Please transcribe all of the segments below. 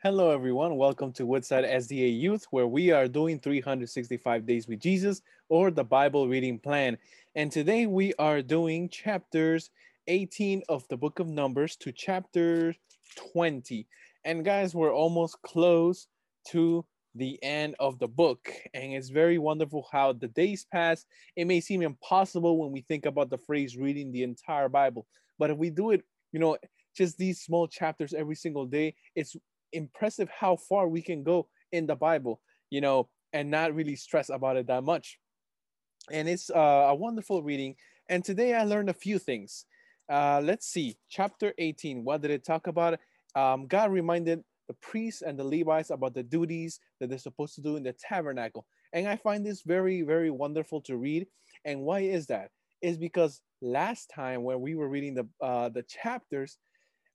Hello, everyone. Welcome to Woodside SDA Youth, where we are doing 365 Days with Jesus or the Bible reading plan. And today we are doing chapters 18 of the book of Numbers to chapter 20. And guys, we're almost close to the end of the book. And it's very wonderful how the days pass. It may seem impossible when we think about the phrase reading the entire Bible. But if we do it, you know, just these small chapters every single day, it's impressive how far we can go in the Bible, you know, and not really stress about it that much. And it's uh, a wonderful reading. And today I learned a few things. Uh, let's see, chapter 18. What did it talk about? Um, God reminded the priests and the Levites about the duties that they're supposed to do in the tabernacle. And I find this very, very wonderful to read. And why is that? Is because last time when we were reading the uh, the chapters,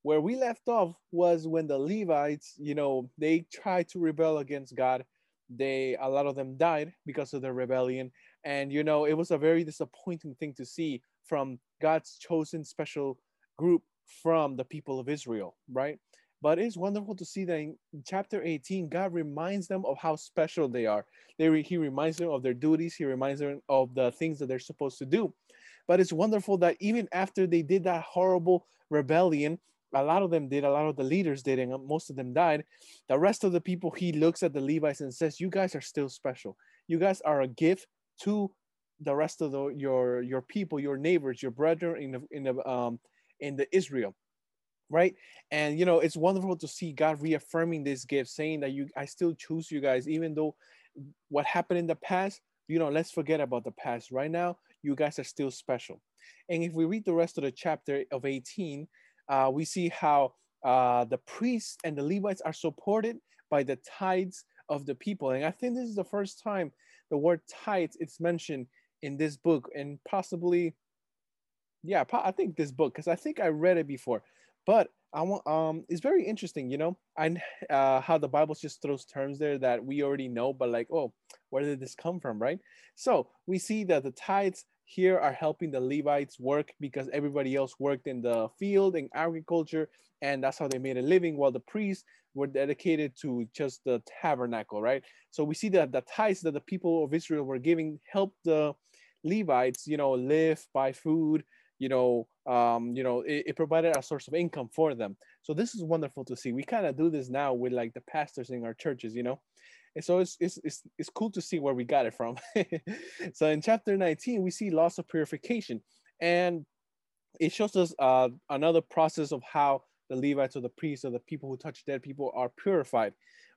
where we left off was when the Levites, you know, they tried to rebel against God. They a lot of them died because of their rebellion, and you know, it was a very disappointing thing to see from God's chosen special group from the people of Israel, right? But it's wonderful to see that in chapter 18, God reminds them of how special they are. They re- he reminds them of their duties. He reminds them of the things that they're supposed to do. But it's wonderful that even after they did that horrible rebellion, a lot of them did, a lot of the leaders did, and most of them died. The rest of the people, he looks at the Levites and says, You guys are still special. You guys are a gift to the rest of the, your your people, your neighbors, your brethren in the in the um in the Israel. Right. And you know, it's wonderful to see God reaffirming this gift, saying that you I still choose you guys, even though what happened in the past, you know, let's forget about the past. Right now, you guys are still special. And if we read the rest of the chapter of 18, uh, we see how uh, the priests and the Levites are supported by the tithes of the people. And I think this is the first time the word tithes it's mentioned in this book, and possibly, yeah, I think this book because I think I read it before. But I want um, it's very interesting, you know, and uh, how the Bible just throws terms there that we already know, but like, oh, where did this come from, right? So we see that the tithes here are helping the Levites work because everybody else worked in the field and agriculture, and that's how they made a living, while the priests were dedicated to just the tabernacle, right? So we see that the tithes that the people of Israel were giving helped the Levites, you know, live, buy food, you know, um, you know, it, it, provided a source of income for them. So this is wonderful to see. We kind of do this now with like the pastors in our churches, you know, and so it's, it's, it's, it's cool to see where we got it from. so in chapter 19, we see loss of purification. And it shows us uh, another process of how the Levites or the priests or the people who touch dead people are purified,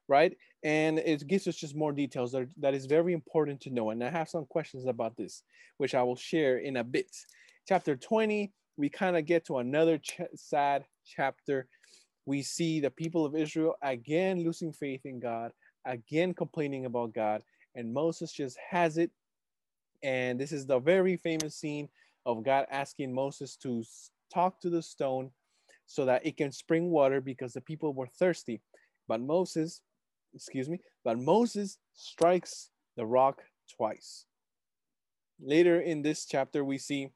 right? And it gives us just more details that, that is very important to know. And I have some questions about this, which I will share in a bit. Chapter 20, we kind of get to another ch- sad chapter. We see the people of Israel again losing faith in God, again complaining about God, and Moses just has it. And this is the very famous scene of God asking Moses to talk to the stone so that it can spring water because the people were thirsty. But Moses, excuse me, but Moses strikes the rock twice. Later in this chapter, we see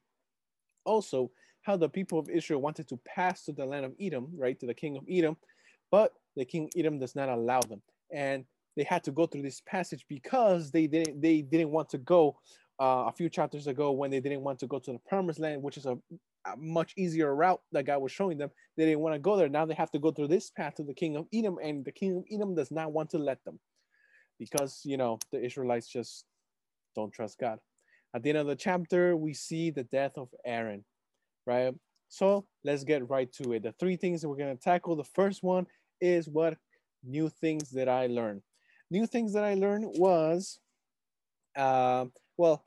also how the people of Israel wanted to pass to the land of Edom, right, to the king of Edom, but the king Edom does not allow them. And they had to go through this passage because they didn't they didn't want to go uh, a few chapters ago when they didn't want to go to the promised land, which is a, a much easier route that God was showing them. They didn't want to go there. Now they have to go through this path to the king of Edom, and the king of Edom does not want to let them because you know the Israelites just don't trust God. At the end of the chapter, we see the death of Aaron, right? So let's get right to it. The three things that we're going to tackle. The first one is what new things that I learned new things that I learned was, uh, well,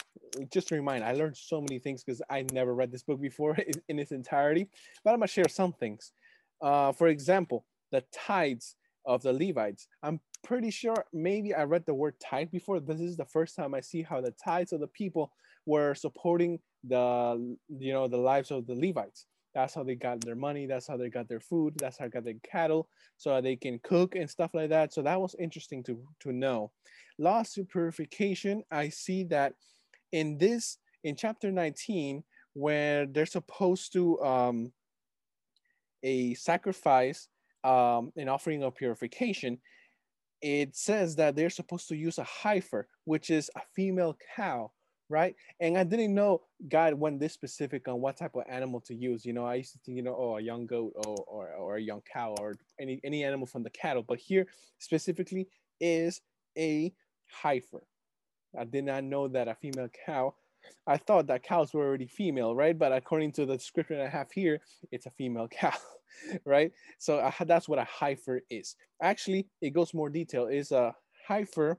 just to remind, I learned so many things because I never read this book before in, its entirety, but I'm gonna share some things. Uh, for example, the tithes of the Levites. I'm pretty sure maybe I read the word tithe before. This is the first time I see how the tithes of the people were supporting the, you know, the lives of the Levites. That's how they got their money. That's how they got their food. That's how they got their cattle, so they can cook and stuff like that. So that was interesting to to know. To purification. I see that in this in chapter 19, where they're supposed to um, a sacrifice um, an offering of purification, it says that they're supposed to use a heifer, which is a female cow, right? And I didn't know God went this specific on what type of animal to use. You know, I used to think, you know, oh, a young goat or, or, or a young cow or any, any animal from the cattle. But here specifically is a heifer. I did not know that a female cow. I thought that cows were already female, right? But according to the description I have here, it's a female cow, right? So uh, that's what a heifer is. Actually, it goes more detail. Is a heifer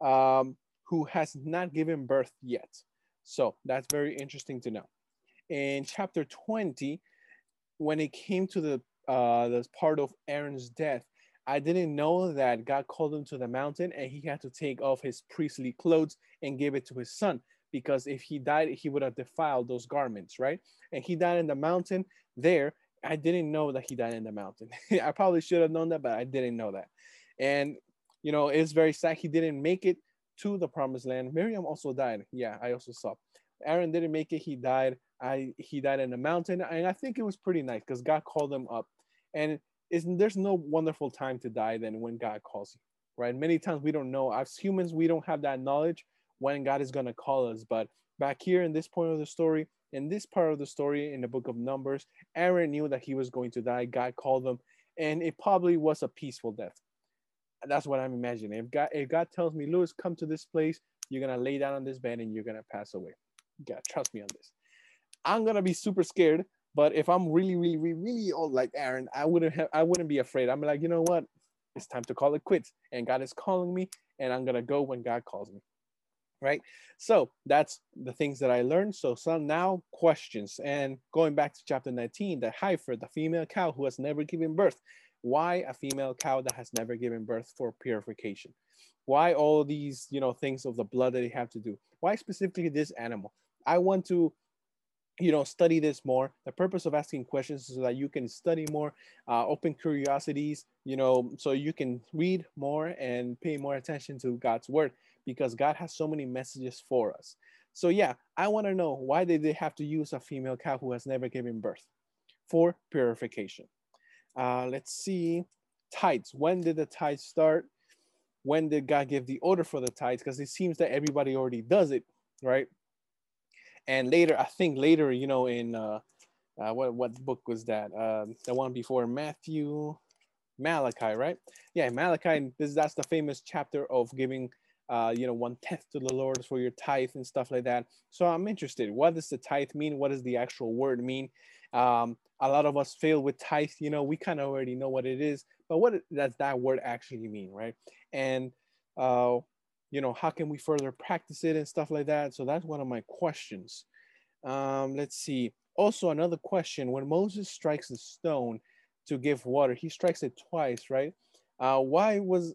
um, who has not given birth yet. So that's very interesting to know. In chapter 20, when it came to the uh, the part of Aaron's death, I didn't know that God called him to the mountain and he had to take off his priestly clothes and give it to his son because if he died, he would have defiled those garments, right? And he died in the mountain there. I didn't know that he died in the mountain. I probably should have known that, but I didn't know that. And, you know, it's very sad he didn't make it to the promised land. Miriam also died. Yeah, I also saw. Aaron didn't make it. He died. I he died in the mountain, and I think it was pretty nice because God called him up. And is there's no wonderful time to die than when God calls you, right? Many times we don't know. As humans, we don't have that knowledge when God is going to call us. But back here in this point of the story, in this part of the story in the book of Numbers, Aaron knew that he was going to die. God called him, and it probably was a peaceful death. That's what I'm imagining. If God, if God tells me, Lewis, come to this place, you're gonna lay down on this bed and you're gonna pass away. God, trust me on this. I'm gonna be super scared but if I'm really, really, really, really old like Aaron, I wouldn't have, I wouldn't be afraid. I'm like, you know what? It's time to call it quits. And God is calling me, and I'm gonna go when God calls me. Right. So that's the things that I learned. So some now questions. And going back to chapter 19, the heifer, the female cow who has never given birth. Why a female cow that has never given birth for purification? Why all these, you know, things of the blood that they have to do? Why specifically this animal? I want to you know study this more the purpose of asking questions is so that you can study more uh, open curiosities you know so you can read more and pay more attention to god's word because god has so many messages for us so yeah i want to know why did they have to use a female cow who has never given birth for purification uh, let's see tithes when did the tithes start when did god give the order for the tithes because it seems that everybody already does it right and later, I think later, you know, in uh, uh, what what book was that? Uh, the one before Matthew, Malachi, right? Yeah, Malachi. This that's the famous chapter of giving, uh, you know, one tenth to the Lord for your tithe and stuff like that. So I'm interested. What does the tithe mean? What does the actual word mean? Um, a lot of us fail with tithe. You know, we kind of already know what it is, but what does that word actually mean, right? And uh, you know, how can we further practice it and stuff like that? So that's one of my questions. Um, let's see. Also, another question when Moses strikes the stone to give water, he strikes it twice, right? Uh, why was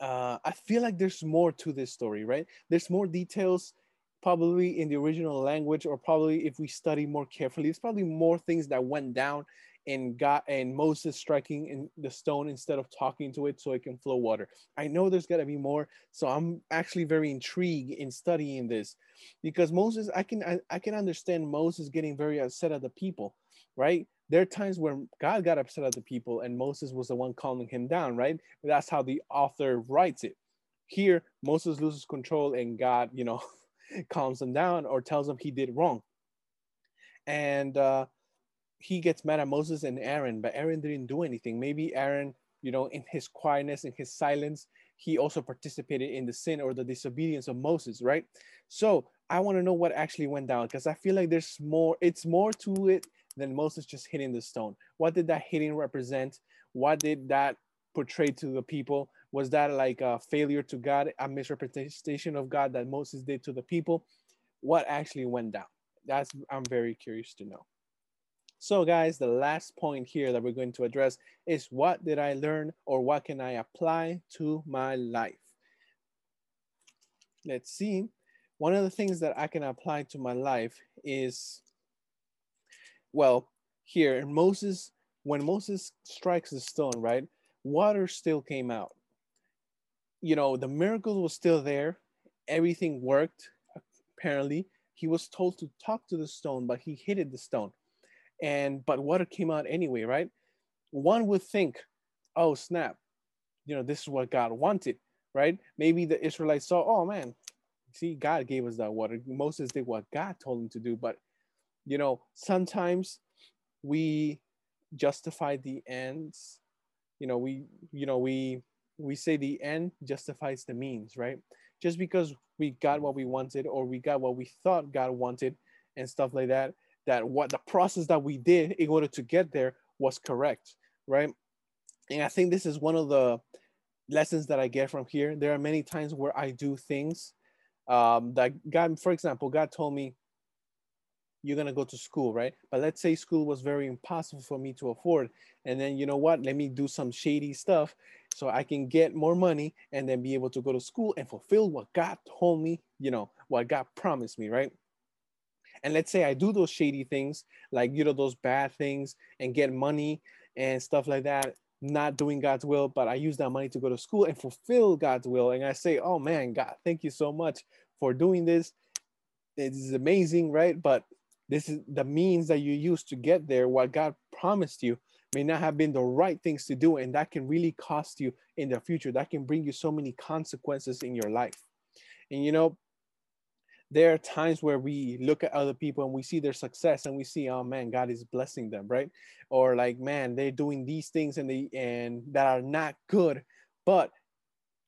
uh, I feel like there's more to this story, right? There's more details probably in the original language, or probably if we study more carefully, there's probably more things that went down and God and Moses striking in the stone instead of talking to it so it can flow water. I know there's got to be more, so I'm actually very intrigued in studying this because Moses, I can I, I can understand Moses getting very upset at the people, right? There are times where God got upset at the people and Moses was the one calming him down, right? That's how the author writes it. Here, Moses loses control and God, you know, calms him down or tells him he did wrong. And uh, he gets mad at Moses and Aaron, but Aaron didn't do anything. Maybe Aaron, you know, in his quietness, in his silence, he also participated in the sin or the disobedience of Moses, right? So I want to know what actually went down because I feel like there's more, it's more to it than Moses just hitting the stone. What did that hitting represent? What did that portray to the people? Was that like a failure to God, a misrepresentation of God that Moses did to the people? What actually went down? That's I'm very curious to know. So guys, the last point here that we're going to address is what did I learn or what can I apply to my life? Let's see. One of the things that I can apply to my life is, well, here Moses, when Moses strikes the stone, right? Water still came out. You know, the miracle was still there. Everything worked, apparently. He was told to talk to the stone, but he hit the stone and but water came out anyway right one would think, oh, snap, you know, this is what God wanted, right? Maybe the Israelites saw, oh man, see, God gave us that water. Moses did what God told him to do. But, you know, sometimes we justify the ends. You know, we, you know, we, we say the end justifies the means, right? Just because we got what we wanted or we got what we thought God wanted and stuff like that, that what the process that we did in order to get there was correct, right? And I think this is one of the lessons that I get from here. There are many times where I do things um, that God, for example, God told me, you're gonna go to school, right? But let's say school was very impossible for me to afford. And then you know what? Let me do some shady stuff so I can get more money and then be able to go to school and fulfill what God told me, you know, what God promised me, right? And let's say I do those shady things, like you know, those bad things and get money and stuff like that, not doing God's will, but I use that money to go to school and fulfill God's will. And I say, oh man, God, thank you so much for doing this. It is amazing, right? But this is the means that you use to get there. What God promised you may not have been the right things to do, and that can really cost you in the future. That can bring you so many consequences in your life. And you know, there are times where we look at other people and we see their success and we see, oh man, God is blessing them, right? Or like, man, they're doing these things and they and that are not good, but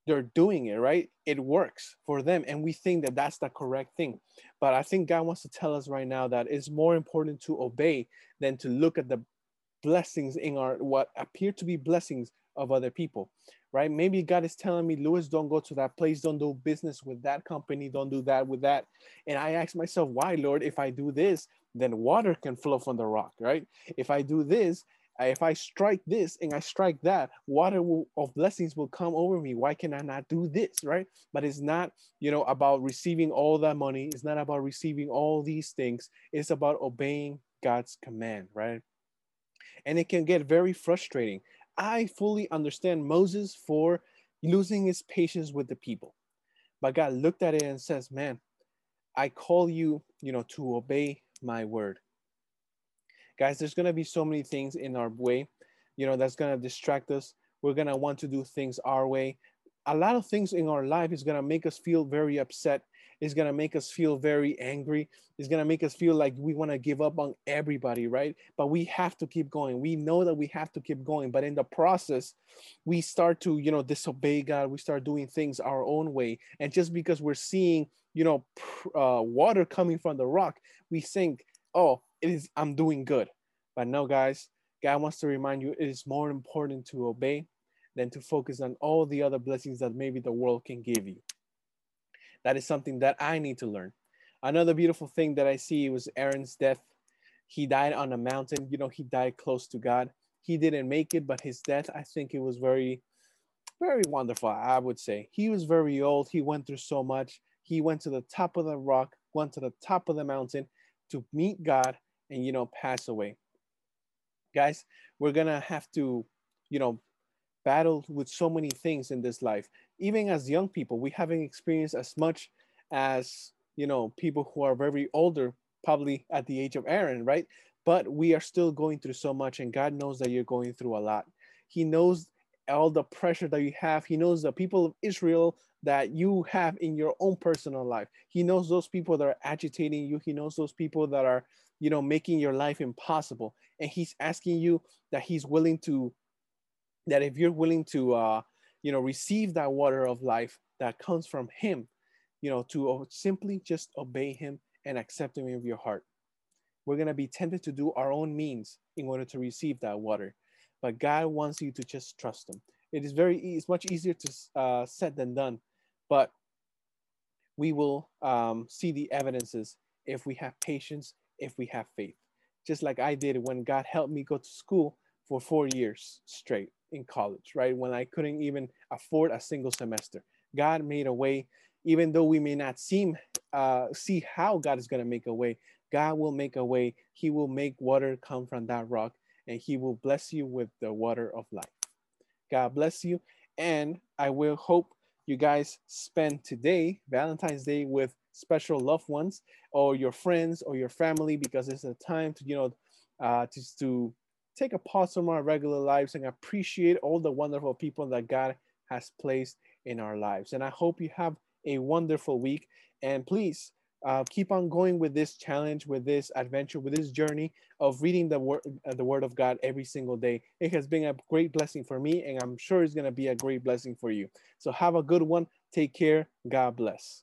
they're doing it right? It works for them and we think that that's the correct thing. But i think god wants to tell us right now that it's more important to obey than to look at the blessings in our what appear to be blessings of other people right? Maybe god is telling me lewis don't go to that place. Don't do business with that company. Don't do that with that. And i ask myself why lord? If i do this then water can flow from the rock right? If i do this if I strike this and I strike that, water will, of blessings will come over me. Why can I not do this, right? But it's not, you know, about receiving all that money. It's not about receiving all these things. It's about obeying God's command, right? And it can get very frustrating. I fully understand Moses for losing his patience with the people. But God looked at it and says, man, I call you, you know, to obey my word guys there's going to be so many things in our way you know that's going to distract us. We're going to want to do things our way. A lot of things in our life is going to make us feel very upset. It's going to make us feel very angry. It's going to make us feel like we want to give up on everybody right? But we have to keep going. We know that we have to keep going but in the process we start to you know disobey god. We start doing things our own way. And just because we're seeing you know uh, water coming from the rock we think oh it is I'm doing good. But no, guys, God wants to remind you it is more important to obey than to focus on all the other blessings that maybe the world can give you. That is something that I need to learn. Another beautiful thing that I see was Aaron's death. He died on a mountain. You know, he died close to God. He didn't make it, but his death, I think it was very, very wonderful, I would say. He was very old. He went through so much. He went to the top of the rock, went to the top of the mountain to meet God and you know pass away. Guys we're gonna have to you know battle with so many things in this life. Even as young people we haven't experienced as much as you know people who are very older probably at the age of aaron right? But we are still going through so much and god knows that you're going through a lot. He knows all the pressure that you have. He knows the people of israel that you have in your own personal life. He knows those people that are agitating you. He knows those people that are you know, making your life impossible. And he's asking you that he's willing to, that if you're willing to, uh, you know, receive that water of life that comes from him, you know, to simply just obey him and accept him in your heart. We're going to be tempted to do our own means in order to receive that water. But God wants you to just trust him. It is very, it's much easier to uh, said than done, but we will um, see the evidences if we have patience if we have faith. Just like I did when God helped me go to school for four years straight in college, right? When I couldn't even afford a single semester. God made a way, even though we may not seem uh, see how God is going to make a way. God will make a way. He will make water come from that rock, and He will bless you with the water of life. God bless you, and I will hope you guys spend today, Valentine's Day, with special loved ones or your friends or your family because it's a time to you know uh, just to take a pause from our regular lives and appreciate all the wonderful people that God has placed in our lives. And I hope you have a wonderful week. And please uh, keep on going with this challenge, with this adventure, with this journey of reading the word, uh, the word of God every single day. It has been a great blessing for me, and I'm sure it's going to be a great blessing for you. So have a good one. Take care. God bless.